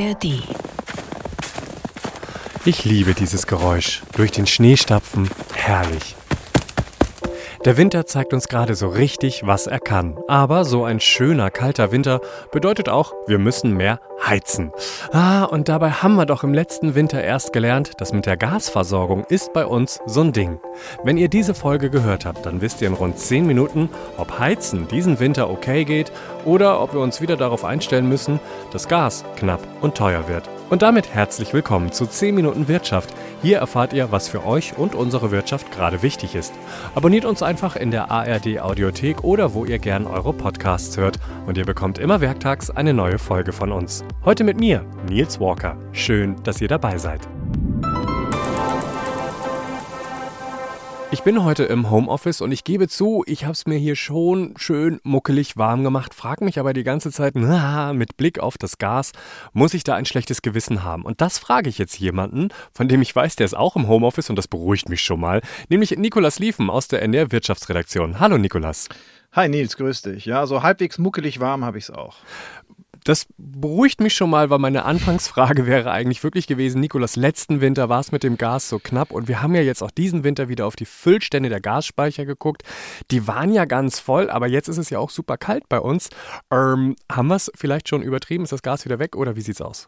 ARD. Ich liebe dieses Geräusch. Durch den Schnee stapfen. Herrlich. Der Winter zeigt uns gerade so richtig, was er kann. Aber so ein schöner, kalter Winter bedeutet auch, wir müssen mehr heizen. Ah, und dabei haben wir doch im letzten Winter erst gelernt, dass mit der Gasversorgung ist bei uns so ein Ding. Wenn ihr diese Folge gehört habt, dann wisst ihr in rund 10 Minuten, ob Heizen diesen Winter okay geht oder ob wir uns wieder darauf einstellen müssen, dass Gas knapp und teuer wird. Und damit herzlich willkommen zu 10 Minuten Wirtschaft. Hier erfahrt ihr, was für euch und unsere Wirtschaft gerade wichtig ist. Abonniert uns einfach in der ARD Audiothek oder wo ihr gern eure Podcasts hört und ihr bekommt immer werktags eine neue Folge von uns. Heute mit mir, Nils Walker. Schön, dass ihr dabei seid. Ich bin heute im Homeoffice und ich gebe zu, ich habe es mir hier schon schön muckelig warm gemacht, frage mich aber die ganze Zeit, na, mit Blick auf das Gas, muss ich da ein schlechtes Gewissen haben? Und das frage ich jetzt jemanden, von dem ich weiß, der ist auch im Homeoffice und das beruhigt mich schon mal, nämlich Nikolas Liefen aus der NR Wirtschaftsredaktion. Hallo Nikolas. Hi Nils, grüß dich. Ja, so halbwegs muckelig warm habe ich es auch das beruhigt mich schon mal, weil meine Anfangsfrage wäre eigentlich wirklich gewesen, Nikolas, letzten Winter war es mit dem Gas so knapp und wir haben ja jetzt auch diesen Winter wieder auf die Füllstände der Gasspeicher geguckt. Die waren ja ganz voll, aber jetzt ist es ja auch super kalt bei uns. Ähm, haben wir es vielleicht schon übertrieben? Ist das Gas wieder weg oder wie sieht es aus?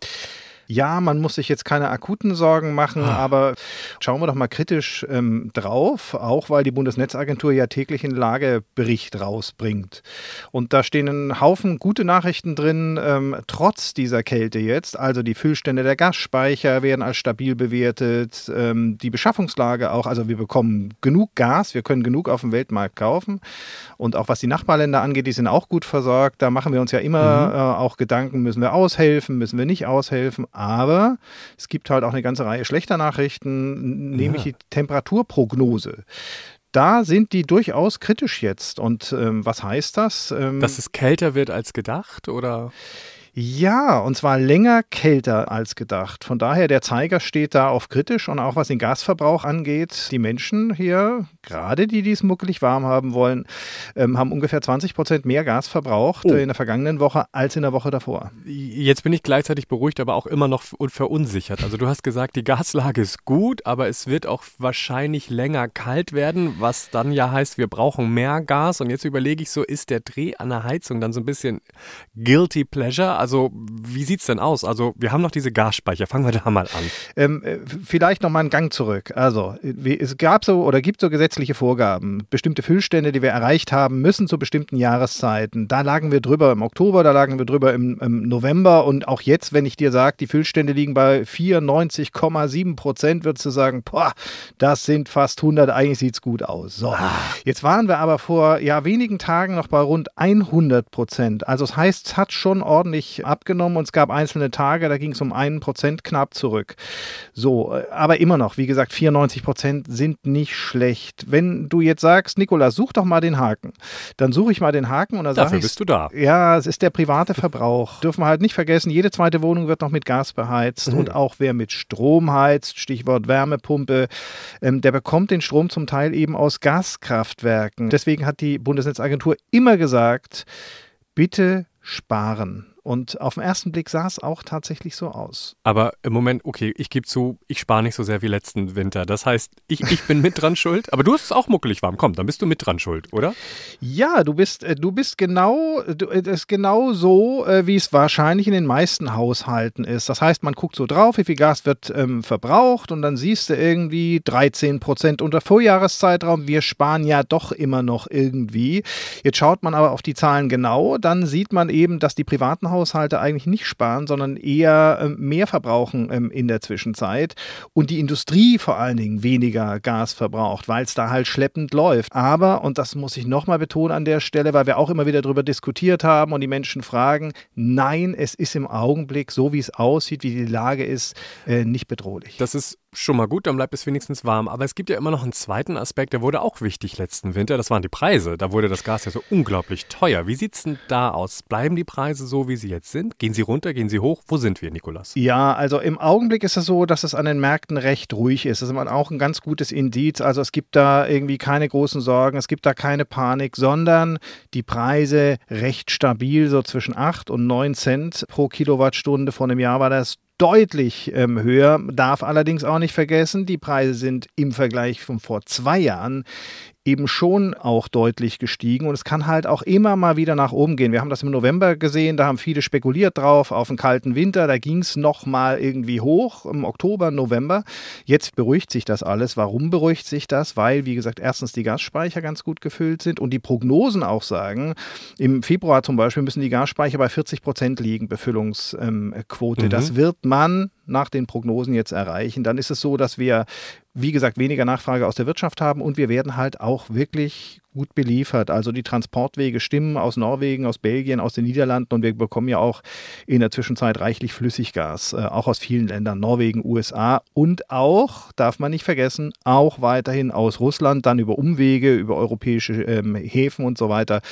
Ja, man muss sich jetzt keine akuten Sorgen machen, ah. aber schauen wir doch mal kritisch ähm, drauf, auch weil die Bundesnetzagentur ja täglich einen Lagebericht rausbringt. Und da stehen ein Haufen gute Nachrichten drin, ähm, trotz dieser Kälte jetzt. Also die Füllstände der Gasspeicher werden als stabil bewertet, ähm, die Beschaffungslage auch, also wir bekommen genug Gas, wir können genug auf dem Weltmarkt kaufen. Und auch was die Nachbarländer angeht, die sind auch gut versorgt. Da machen wir uns ja immer mhm. äh, auch Gedanken, müssen wir aushelfen, müssen wir nicht aushelfen. Aber es gibt halt auch eine ganze Reihe schlechter Nachrichten, nämlich ja. die Temperaturprognose. Da sind die durchaus kritisch jetzt. Und ähm, was heißt das? Ähm, Dass es kälter wird als gedacht, oder? Ja, und zwar länger kälter als gedacht. Von daher, der Zeiger steht da auf kritisch und auch was den Gasverbrauch angeht. Die Menschen hier, gerade die, die es muckelig warm haben wollen, ähm, haben ungefähr 20 Prozent mehr Gas verbraucht oh. in der vergangenen Woche als in der Woche davor. Jetzt bin ich gleichzeitig beruhigt, aber auch immer noch verunsichert. Also du hast gesagt, die Gaslage ist gut, aber es wird auch wahrscheinlich länger kalt werden, was dann ja heißt, wir brauchen mehr Gas. Und jetzt überlege ich so, ist der Dreh an der Heizung dann so ein bisschen guilty pleasure? Also wie sieht es denn aus? Also wir haben noch diese Gasspeicher. Fangen wir da mal an. Ähm, äh, vielleicht noch mal einen Gang zurück. Also es gab so oder gibt so gesetzliche Vorgaben. Bestimmte Füllstände, die wir erreicht haben, müssen zu bestimmten Jahreszeiten. Da lagen wir drüber im Oktober, da lagen wir drüber im, im November und auch jetzt, wenn ich dir sage, die Füllstände liegen bei 94,7 Prozent, würdest du sagen, boah, das sind fast 100. Eigentlich sieht es gut aus. So, ah. jetzt waren wir aber vor ja wenigen Tagen noch bei rund 100 Prozent. Also das heißt, es hat schon ordentlich abgenommen und es gab einzelne Tage, da ging es um einen Prozent knapp zurück. So, äh, aber immer noch, wie gesagt, 94 Prozent sind nicht schlecht. Wenn du jetzt sagst, Nikolas, such doch mal den Haken, dann suche ich mal den Haken und dann Dafür ich, bist du da. Ja, es ist der private Verbrauch. Dürfen wir halt nicht vergessen, jede zweite Wohnung wird noch mit Gas beheizt mhm. und auch wer mit Strom heizt, Stichwort Wärmepumpe, ähm, der bekommt den Strom zum Teil eben aus Gaskraftwerken. Deswegen hat die Bundesnetzagentur immer gesagt, bitte sparen. Und auf den ersten Blick sah es auch tatsächlich so aus. Aber im Moment, okay, ich gebe zu, ich spare nicht so sehr wie letzten Winter. Das heißt, ich, ich bin mit dran schuld. Aber du hast es auch muckelig warm. Komm, dann bist du mit dran schuld, oder? Ja, du bist, äh, du bist genau, du, das ist genau so, äh, wie es wahrscheinlich in den meisten Haushalten ist. Das heißt, man guckt so drauf, wie viel Gas wird ähm, verbraucht und dann siehst du irgendwie 13 Prozent unter Vorjahreszeitraum. Wir sparen ja doch immer noch irgendwie. Jetzt schaut man aber auf die Zahlen genau, dann sieht man eben, dass die privaten Haushalte eigentlich nicht sparen, sondern eher äh, mehr verbrauchen ähm, in der Zwischenzeit und die Industrie vor allen Dingen weniger Gas verbraucht, weil es da halt schleppend läuft. Aber, und das muss ich nochmal betonen an der Stelle, weil wir auch immer wieder darüber diskutiert haben und die Menschen fragen, nein, es ist im Augenblick, so wie es aussieht, wie die Lage ist, äh, nicht bedrohlich. Das ist schon mal gut, dann bleibt es wenigstens warm. Aber es gibt ja immer noch einen zweiten Aspekt, der wurde auch wichtig letzten Winter. Das waren die Preise. Da wurde das Gas ja so unglaublich teuer. Wie sieht es denn da aus? Bleiben die Preise so, wie sie jetzt sind? Gehen sie runter? Gehen sie hoch? Wo sind wir, Nikolas? Ja, also im Augenblick ist es so, dass es an den Märkten recht ruhig ist. Das ist auch ein ganz gutes Indiz. Also es gibt da irgendwie keine großen Sorgen, es gibt da keine Panik, sondern die Preise recht stabil, so zwischen 8 und 9 Cent pro Kilowattstunde. Vor einem Jahr war das deutlich ähm, höher. Darf allerdings auch nicht vergessen, die Preise sind im Vergleich von vor zwei Jahren eben schon auch deutlich gestiegen und es kann halt auch immer mal wieder nach oben gehen. Wir haben das im November gesehen, da haben viele spekuliert drauf auf einen kalten Winter, da ging es nochmal irgendwie hoch im Oktober, November. Jetzt beruhigt sich das alles. Warum beruhigt sich das? Weil, wie gesagt, erstens die Gasspeicher ganz gut gefüllt sind und die Prognosen auch sagen, im Februar zum Beispiel müssen die Gasspeicher bei 40 Prozent liegen, Befüllungsquote. Mhm. Das wird man nach den Prognosen jetzt erreichen. Dann ist es so, dass wir wie gesagt, weniger Nachfrage aus der Wirtschaft haben und wir werden halt auch wirklich gut beliefert. Also die Transportwege stimmen aus Norwegen, aus Belgien, aus den Niederlanden und wir bekommen ja auch in der Zwischenzeit reichlich Flüssiggas, äh, auch aus vielen Ländern, Norwegen, USA und auch, darf man nicht vergessen, auch weiterhin aus Russland, dann über Umwege, über europäische ähm, Häfen und so weiter.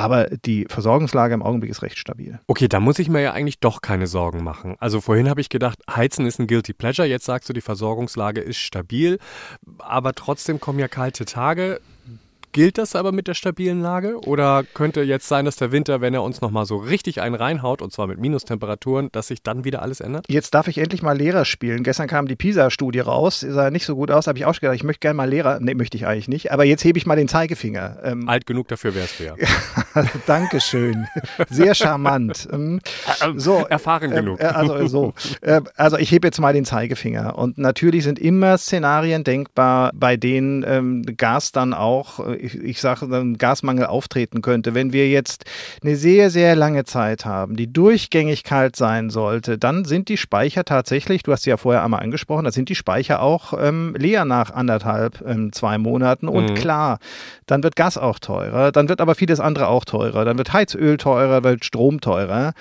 Aber die Versorgungslage im Augenblick ist recht stabil. Okay, da muss ich mir ja eigentlich doch keine Sorgen machen. Also vorhin habe ich gedacht, Heizen ist ein guilty pleasure. Jetzt sagst du, die Versorgungslage ist stabil. Aber trotzdem kommen ja kalte Tage. Gilt das aber mit der stabilen Lage? Oder könnte jetzt sein, dass der Winter, wenn er uns nochmal so richtig einen reinhaut, und zwar mit Minustemperaturen, dass sich dann wieder alles ändert? Jetzt darf ich endlich mal Lehrer spielen. Gestern kam die PISA-Studie raus, sah nicht so gut aus, habe ich auch gedacht, ich möchte gerne mal Lehrer. Nee, möchte ich eigentlich nicht. Aber jetzt hebe ich mal den Zeigefinger. Ähm, Alt genug dafür wärst du ja. Dankeschön. Sehr charmant. Ähm, so, Erfahren äh, genug. Äh, also, so. Äh, also ich hebe jetzt mal den Zeigefinger. Und natürlich sind immer Szenarien denkbar, bei denen ähm, Gas dann auch ich, ich sage, ein Gasmangel auftreten könnte. Wenn wir jetzt eine sehr, sehr lange Zeit haben, die durchgängig kalt sein sollte, dann sind die Speicher tatsächlich, du hast sie ja vorher einmal angesprochen, da sind die Speicher auch ähm, leer nach anderthalb, ähm, zwei Monaten. Und mhm. klar, dann wird Gas auch teurer, dann wird aber vieles andere auch teurer, dann wird Heizöl teurer, wird Strom teurer.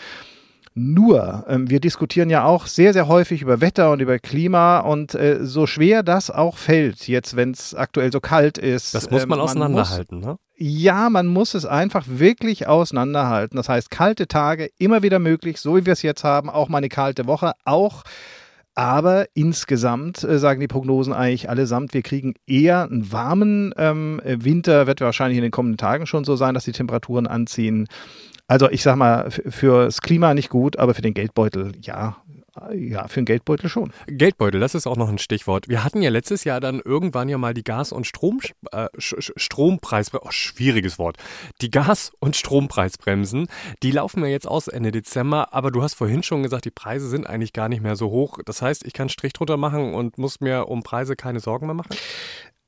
Nur, ähm, wir diskutieren ja auch sehr, sehr häufig über Wetter und über Klima und äh, so schwer das auch fällt, jetzt wenn es aktuell so kalt ist. Das muss man, ähm, man auseinanderhalten, muss, ne? Ja, man muss es einfach wirklich auseinanderhalten. Das heißt, kalte Tage immer wieder möglich, so wie wir es jetzt haben, auch mal eine kalte Woche, auch aber insgesamt äh, sagen die Prognosen eigentlich allesamt, wir kriegen eher einen warmen ähm, Winter, wird wahrscheinlich in den kommenden Tagen schon so sein, dass die Temperaturen anziehen. Also ich sag mal, fürs Klima nicht gut, aber für den Geldbeutel ja. Ja, für den Geldbeutel schon. Geldbeutel, das ist auch noch ein Stichwort. Wir hatten ja letztes Jahr dann irgendwann ja mal die Gas- und Strom, äh, Strompreis, oh, schwieriges Wort. Die Gas- und Strompreisbremsen, die laufen ja jetzt aus Ende Dezember, aber du hast vorhin schon gesagt, die Preise sind eigentlich gar nicht mehr so hoch. Das heißt, ich kann Strich drunter machen und muss mir um Preise keine Sorgen mehr machen?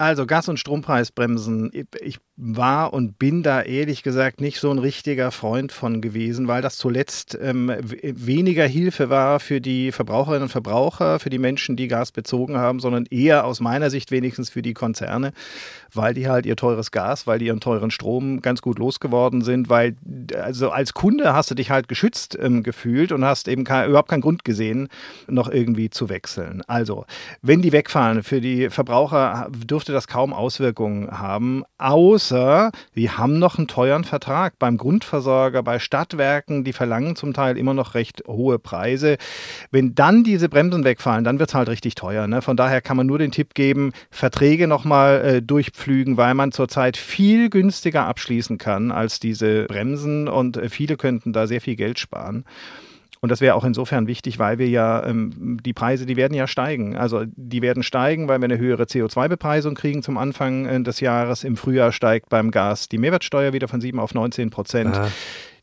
Also Gas- und Strompreisbremsen. Ich war und bin da ehrlich gesagt nicht so ein richtiger Freund von gewesen, weil das zuletzt ähm, weniger Hilfe war für die Verbraucherinnen und Verbraucher, für die Menschen, die Gas bezogen haben, sondern eher aus meiner Sicht wenigstens für die Konzerne, weil die halt ihr teures Gas, weil die ihren teuren Strom ganz gut losgeworden sind, weil also als Kunde hast du dich halt geschützt ähm, gefühlt und hast eben kein, überhaupt keinen Grund gesehen, noch irgendwie zu wechseln. Also, wenn die wegfallen, für die Verbraucher dürfte das kaum Auswirkungen haben, außer außer wir haben noch einen teuren Vertrag beim Grundversorger, bei Stadtwerken, die verlangen zum Teil immer noch recht hohe Preise. Wenn dann diese Bremsen wegfallen, dann wird es halt richtig teuer. Ne? Von daher kann man nur den Tipp geben, Verträge nochmal äh, durchpflügen, weil man zurzeit viel günstiger abschließen kann als diese Bremsen und äh, viele könnten da sehr viel Geld sparen. Und das wäre auch insofern wichtig, weil wir ja, ähm, die Preise, die werden ja steigen. Also die werden steigen, weil wir eine höhere CO2-Bepreisung kriegen zum Anfang äh, des Jahres. Im Frühjahr steigt beim Gas die Mehrwertsteuer wieder von 7 auf 19 Prozent. Ja.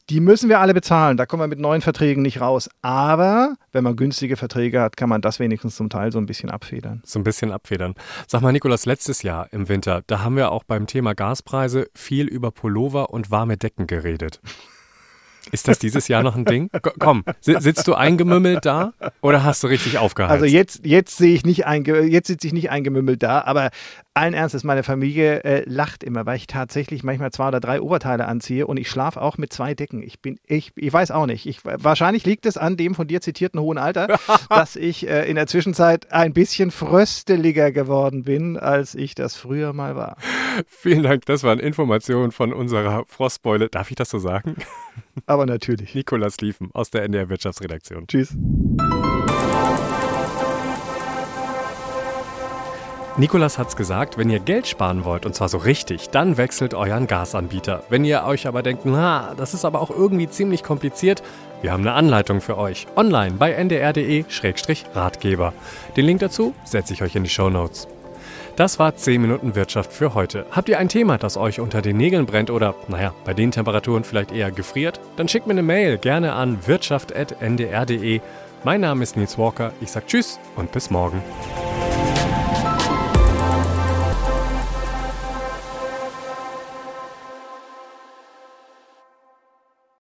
Die müssen wir alle bezahlen. Da kommen wir mit neuen Verträgen nicht raus. Aber wenn man günstige Verträge hat, kann man das wenigstens zum Teil so ein bisschen abfedern. So ein bisschen abfedern. Sag mal, Nikolas, letztes Jahr im Winter, da haben wir auch beim Thema Gaspreise viel über Pullover und warme Decken geredet. Ist das dieses Jahr noch ein Ding? Komm, sitzt du eingemümmelt da oder hast du richtig aufgeheizt? Also jetzt, jetzt sehe ich nicht einge jetzt sitze ich nicht eingemümmelt da, aber allen Ernstes, meine Familie äh, lacht immer, weil ich tatsächlich manchmal zwei oder drei Oberteile anziehe und ich schlafe auch mit zwei Decken. Ich bin, ich, ich weiß auch nicht. Ich, wahrscheinlich liegt es an dem von dir zitierten hohen Alter, dass ich äh, in der Zwischenzeit ein bisschen frösteliger geworden bin, als ich das früher mal war. Vielen Dank, das waren Informationen von unserer Frostbeule. Darf ich das so sagen? Aber natürlich. Nikolas Liefen aus der NDR Wirtschaftsredaktion. Tschüss. Nikolas hat's gesagt, wenn ihr Geld sparen wollt, und zwar so richtig, dann wechselt euren Gasanbieter. Wenn ihr euch aber denkt, na, das ist aber auch irgendwie ziemlich kompliziert, wir haben eine Anleitung für euch. Online bei ndr.de-ratgeber. Den Link dazu setze ich euch in die Show Notes. Das war 10 Minuten Wirtschaft für heute. Habt ihr ein Thema, das euch unter den Nägeln brennt oder, naja, bei den Temperaturen vielleicht eher gefriert? Dann schickt mir eine Mail gerne an wirtschaft.ndr.de. Mein Name ist Nils Walker. Ich sag Tschüss und bis morgen.